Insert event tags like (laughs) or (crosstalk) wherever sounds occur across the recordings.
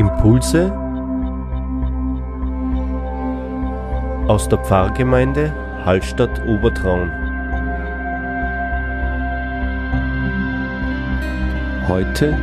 Impulse aus der Pfarrgemeinde Hallstatt Obertraun. Heute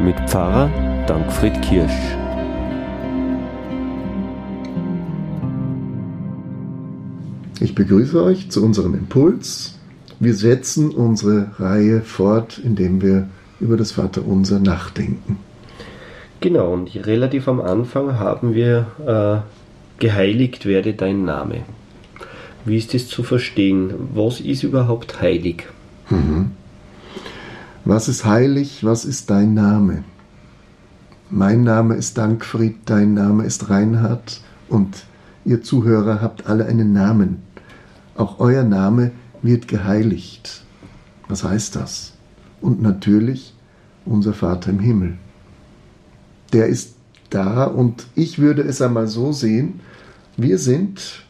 mit Pfarrer Dankfried Kirsch. Ich begrüße euch zu unserem Impuls. Wir setzen unsere Reihe fort, indem wir über das Vaterunser nachdenken. Genau, und relativ am Anfang haben wir äh, geheiligt werde dein Name. Wie ist das zu verstehen? Was ist überhaupt heilig? Mhm. Was ist heilig? Was ist dein Name? Mein Name ist Dankfried, dein Name ist Reinhard und ihr Zuhörer habt alle einen Namen. Auch euer Name wird geheiligt. Was heißt das? Und natürlich unser Vater im Himmel. Der ist da und ich würde es einmal so sehen, wir sind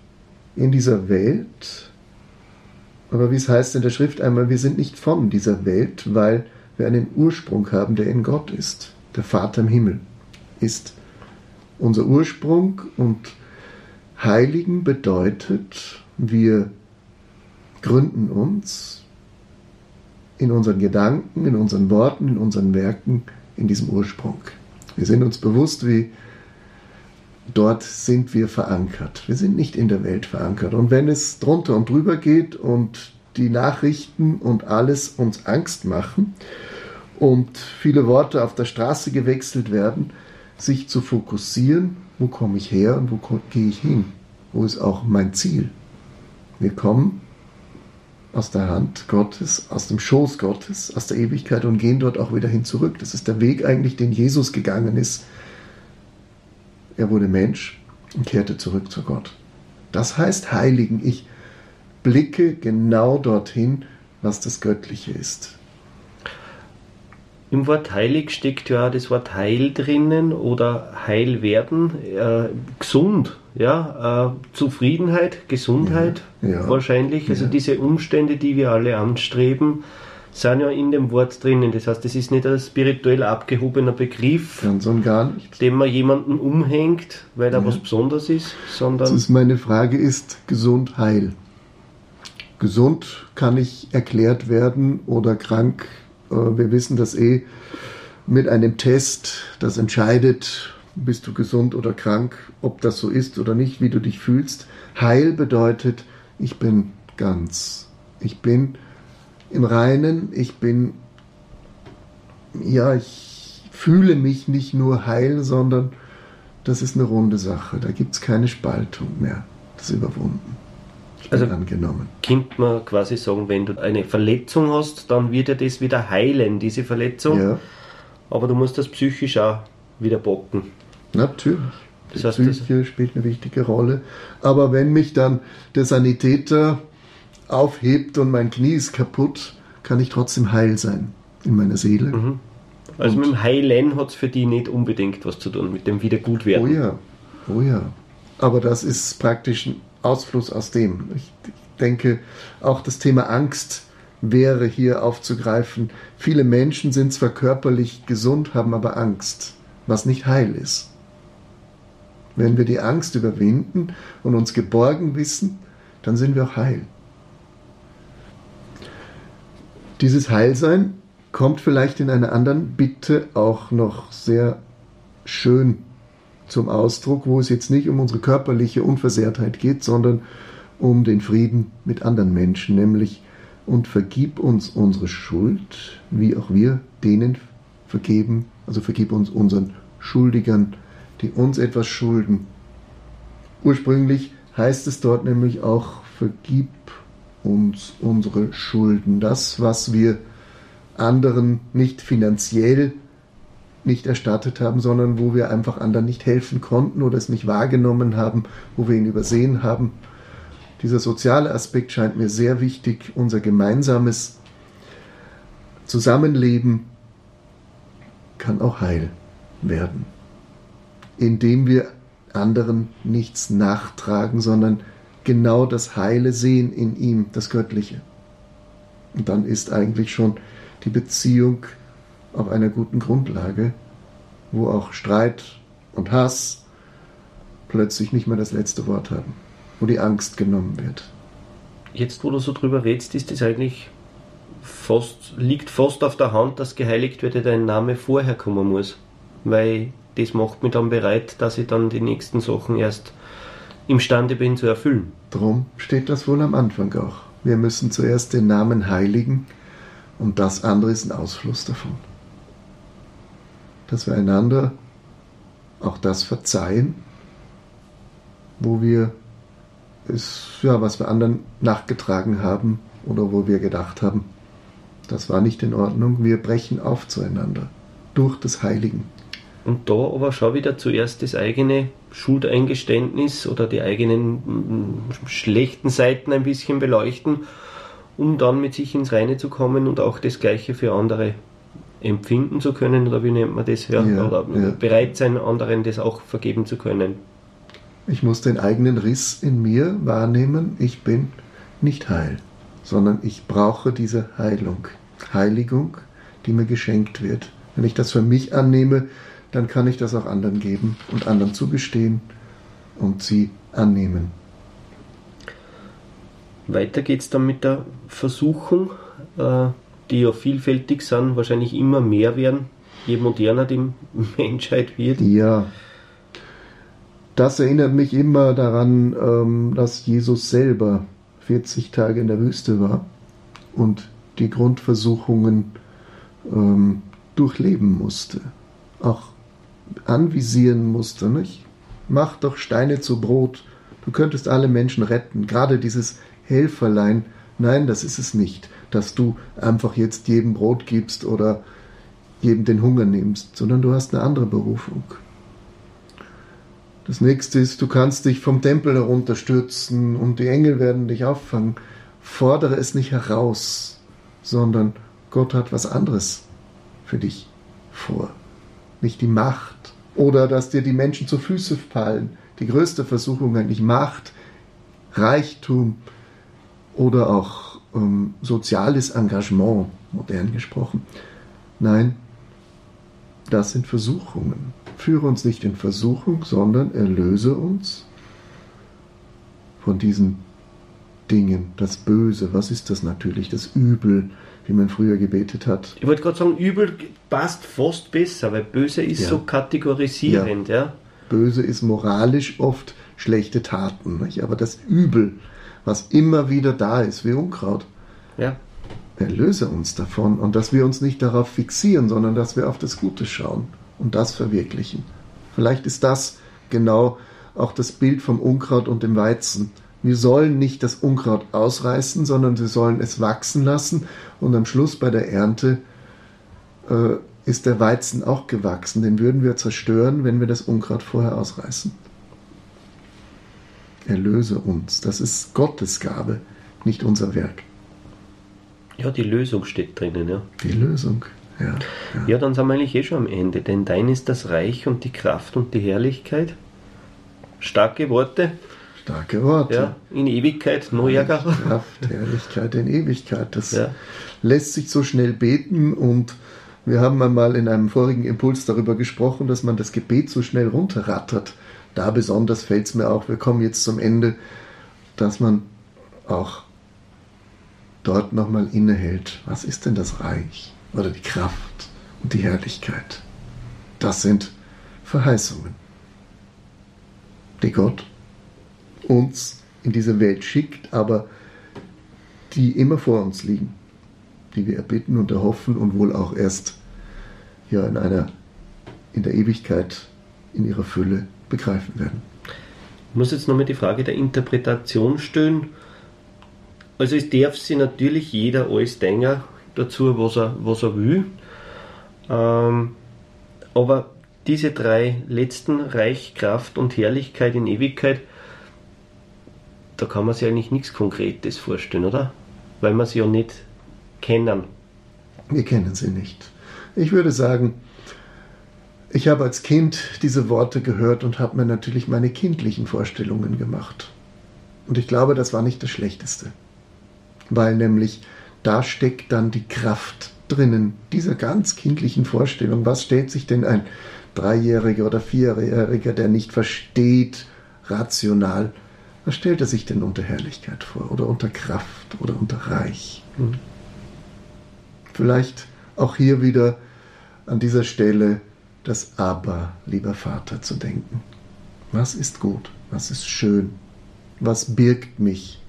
in dieser Welt, aber wie es heißt in der Schrift einmal, wir sind nicht von dieser Welt, weil wir einen Ursprung haben, der in Gott ist. Der Vater im Himmel ist unser Ursprung und Heiligen bedeutet, wir gründen uns in unseren Gedanken, in unseren Worten, in unseren Werken in diesem Ursprung. Wir sind uns bewusst, wie dort sind wir verankert. Wir sind nicht in der Welt verankert. Und wenn es drunter und drüber geht und die Nachrichten und alles uns Angst machen und viele Worte auf der Straße gewechselt werden, sich zu fokussieren, wo komme ich her und wo gehe ich hin? Wo ist auch mein Ziel? Wir kommen aus der Hand Gottes, aus dem Schoß Gottes, aus der Ewigkeit und gehen dort auch wieder hin zurück. Das ist der Weg eigentlich, den Jesus gegangen ist. Er wurde Mensch und kehrte zurück zu Gott. Das heißt heiligen. Ich blicke genau dorthin, was das Göttliche ist. Im Wort heilig steckt ja das Wort heil drinnen oder heil werden, äh, gesund, ja, äh, Zufriedenheit, Gesundheit ja, ja, wahrscheinlich. Also ja. diese Umstände, die wir alle anstreben, sind ja in dem Wort drinnen. Das heißt, es ist nicht ein spirituell abgehobener Begriff, Ganz und gar nicht. dem man jemanden umhängt, weil er was Besonderes ist, sondern. Das ist meine Frage ist gesund, heil. Gesund kann ich erklärt werden oder krank wir wissen das eh mit einem Test, das entscheidet, bist du gesund oder krank, ob das so ist oder nicht, wie du dich fühlst. Heil bedeutet, ich bin ganz. Ich bin im Reinen, ich bin, ja, ich fühle mich nicht nur heil, sondern das ist eine runde Sache. Da gibt es keine Spaltung mehr. Das ist überwunden also angenommen. Könnte man quasi sagen, wenn du eine Verletzung hast, dann wird ja das wieder heilen, diese Verletzung. Ja. Aber du musst das psychisch auch wieder bocken. Natürlich. Das heißt, Die Psyche spielt eine wichtige Rolle. Aber wenn mich dann der Sanitäter aufhebt und mein Knie ist kaputt, kann ich trotzdem heil sein in meiner Seele. Mhm. Also und mit dem Heilen hat es für die nicht unbedingt was zu tun, mit dem Wiedergutwerden. Oh ja, oh ja. Aber das ist praktisch Ausfluss aus dem. Ich denke, auch das Thema Angst wäre hier aufzugreifen. Viele Menschen sind zwar körperlich gesund, haben aber Angst, was nicht heil ist. Wenn wir die Angst überwinden und uns geborgen wissen, dann sind wir auch heil. Dieses Heilsein kommt vielleicht in einer anderen Bitte auch noch sehr schön zum Ausdruck, wo es jetzt nicht um unsere körperliche Unversehrtheit geht, sondern um den Frieden mit anderen Menschen, nämlich und vergib uns unsere Schuld, wie auch wir denen vergeben, also vergib uns unseren Schuldigern, die uns etwas schulden. Ursprünglich heißt es dort nämlich auch, vergib uns unsere Schulden, das, was wir anderen nicht finanziell nicht erstattet haben, sondern wo wir einfach anderen nicht helfen konnten oder es nicht wahrgenommen haben, wo wir ihn übersehen haben. Dieser soziale Aspekt scheint mir sehr wichtig, unser gemeinsames Zusammenleben kann auch heil werden, indem wir anderen nichts nachtragen, sondern genau das Heile sehen in ihm, das Göttliche. Und dann ist eigentlich schon die Beziehung auf einer guten Grundlage, wo auch Streit und Hass plötzlich nicht mehr das letzte Wort haben, wo die Angst genommen wird. Jetzt, wo du so drüber redest, ist es eigentlich fast, liegt fast auf der Hand, dass geheiligt wird, dein Name vorher kommen muss. Weil das macht mich dann bereit, dass ich dann die nächsten Sachen erst imstande bin zu erfüllen. Drum steht das wohl am Anfang auch. Wir müssen zuerst den Namen heiligen und das andere ist ein Ausfluss davon. Dass wir einander auch das verzeihen, wo wir es, ja, was wir anderen nachgetragen haben oder wo wir gedacht haben, das war nicht in Ordnung. Wir brechen auf zueinander durch das Heiligen. Und da aber schau wieder zuerst das eigene Schuldeingeständnis oder die eigenen mm, schlechten Seiten ein bisschen beleuchten, um dann mit sich ins Reine zu kommen und auch das Gleiche für andere empfinden zu können, oder wie nennt man das? Ja, ja, oder ja. bereit sein, anderen das auch vergeben zu können. Ich muss den eigenen Riss in mir wahrnehmen, ich bin nicht heil, sondern ich brauche diese Heilung, Heiligung, die mir geschenkt wird. Wenn ich das für mich annehme, dann kann ich das auch anderen geben und anderen zugestehen und sie annehmen. Weiter geht es dann mit der Versuchung, äh, die ja vielfältig sind, wahrscheinlich immer mehr werden, je moderner die (laughs) Menschheit wird. Ja. Das erinnert mich immer daran, ähm, dass Jesus selber 40 Tage in der Wüste war und die Grundversuchungen ähm, durchleben musste. Auch anvisieren musste. Nicht? Mach doch Steine zu Brot. Du könntest alle Menschen retten. Gerade dieses Helferlein. Nein, das ist es nicht, dass du einfach jetzt jedem Brot gibst oder jedem den Hunger nimmst, sondern du hast eine andere Berufung. Das nächste ist, du kannst dich vom Tempel herunterstürzen und die Engel werden dich auffangen. Fordere es nicht heraus, sondern Gott hat was anderes für dich vor. Nicht die Macht, oder dass dir die Menschen zu Füße fallen. Die größte Versuchung eigentlich Macht, Reichtum oder auch ähm, soziales Engagement, modern gesprochen. Nein, das sind Versuchungen. Führe uns nicht in Versuchung, sondern erlöse uns von diesen Dingen. Das Böse, was ist das natürlich? Das Übel, wie man früher gebetet hat. Ich wollte gerade sagen, übel passt fast besser, weil böse ist ja. so kategorisierend. Ja. ja. Böse ist moralisch oft schlechte Taten, nicht? aber das Übel, was immer wieder da ist, wie Unkraut, ja. erlöse uns davon und dass wir uns nicht darauf fixieren, sondern dass wir auf das Gute schauen und das verwirklichen. Vielleicht ist das genau auch das Bild vom Unkraut und dem Weizen wir sollen nicht das Unkraut ausreißen, sondern wir sollen es wachsen lassen und am Schluss bei der Ernte äh, ist der Weizen auch gewachsen. Den würden wir zerstören, wenn wir das Unkraut vorher ausreißen. Erlöse uns. Das ist Gottes Gabe, nicht unser Werk. Ja, die Lösung steht drinnen, ja. Die Lösung, ja. Ja, ja dann sind wir eigentlich eh schon am Ende, denn dein ist das Reich und die Kraft und die Herrlichkeit. Starke Worte. Starke Worte. Ja, in Ewigkeit, Neujahr. Kraft, Herrlichkeit in Ewigkeit. Das ja. lässt sich so schnell beten und wir haben einmal in einem vorigen Impuls darüber gesprochen, dass man das Gebet so schnell runterrattert. Da besonders fällt es mir auch, wir kommen jetzt zum Ende, dass man auch dort nochmal innehält. Was ist denn das Reich oder die Kraft und die Herrlichkeit? Das sind Verheißungen, die Gott uns in diese Welt schickt, aber die immer vor uns liegen, die wir erbitten und erhoffen und wohl auch erst ja in einer in der Ewigkeit in ihrer Fülle begreifen werden. Ich muss jetzt nochmal die Frage der Interpretation stellen. Also es darf sich natürlich jeder alles denken dazu, was er, was er will. Ähm, aber diese drei letzten, Reich, Kraft und Herrlichkeit in Ewigkeit, da kann man sich eigentlich nichts Konkretes vorstellen, oder? Weil wir sie ja nicht kennen. Wir kennen sie nicht. Ich würde sagen, ich habe als Kind diese Worte gehört und habe mir natürlich meine kindlichen Vorstellungen gemacht. Und ich glaube, das war nicht das Schlechteste. Weil nämlich da steckt dann die Kraft drinnen, dieser ganz kindlichen Vorstellung, was stellt sich denn ein Dreijähriger oder Vierjähriger, der nicht versteht, rational, was stellt er sich denn unter Herrlichkeit vor oder unter Kraft oder unter Reich? Hm. Vielleicht auch hier wieder an dieser Stelle das Aber, lieber Vater, zu denken. Was ist gut? Was ist schön? Was birgt mich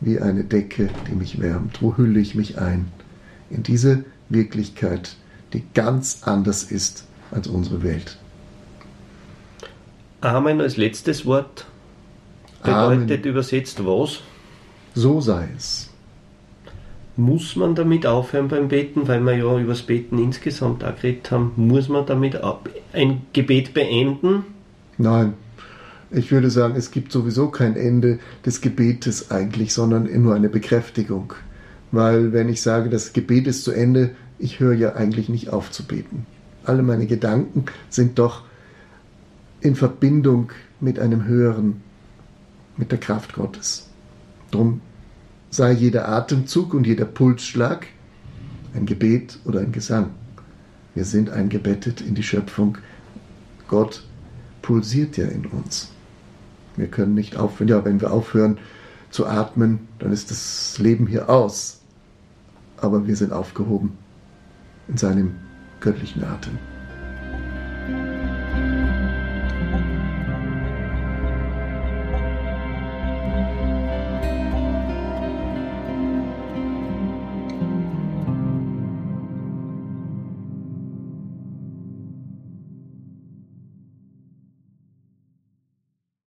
wie eine Decke, die mich wärmt? Wo hülle ich mich ein? In diese Wirklichkeit, die ganz anders ist als unsere Welt. Amen als letztes Wort bedeutet Amen. übersetzt was? So sei es. Muss man damit aufhören beim Beten, weil wir ja über das Beten insgesamt auch geredet haben, muss man damit ein Gebet beenden? Nein, ich würde sagen, es gibt sowieso kein Ende des Gebetes eigentlich, sondern nur eine Bekräftigung. Weil wenn ich sage, das Gebet ist zu Ende, ich höre ja eigentlich nicht auf zu beten. Alle meine Gedanken sind doch in Verbindung mit einem höheren, mit der Kraft Gottes. Drum sei jeder Atemzug und jeder Pulsschlag ein Gebet oder ein Gesang. Wir sind eingebettet in die Schöpfung. Gott pulsiert ja in uns. Wir können nicht aufhören. Ja, wenn wir aufhören zu atmen, dann ist das Leben hier aus. Aber wir sind aufgehoben in seinem göttlichen Atem.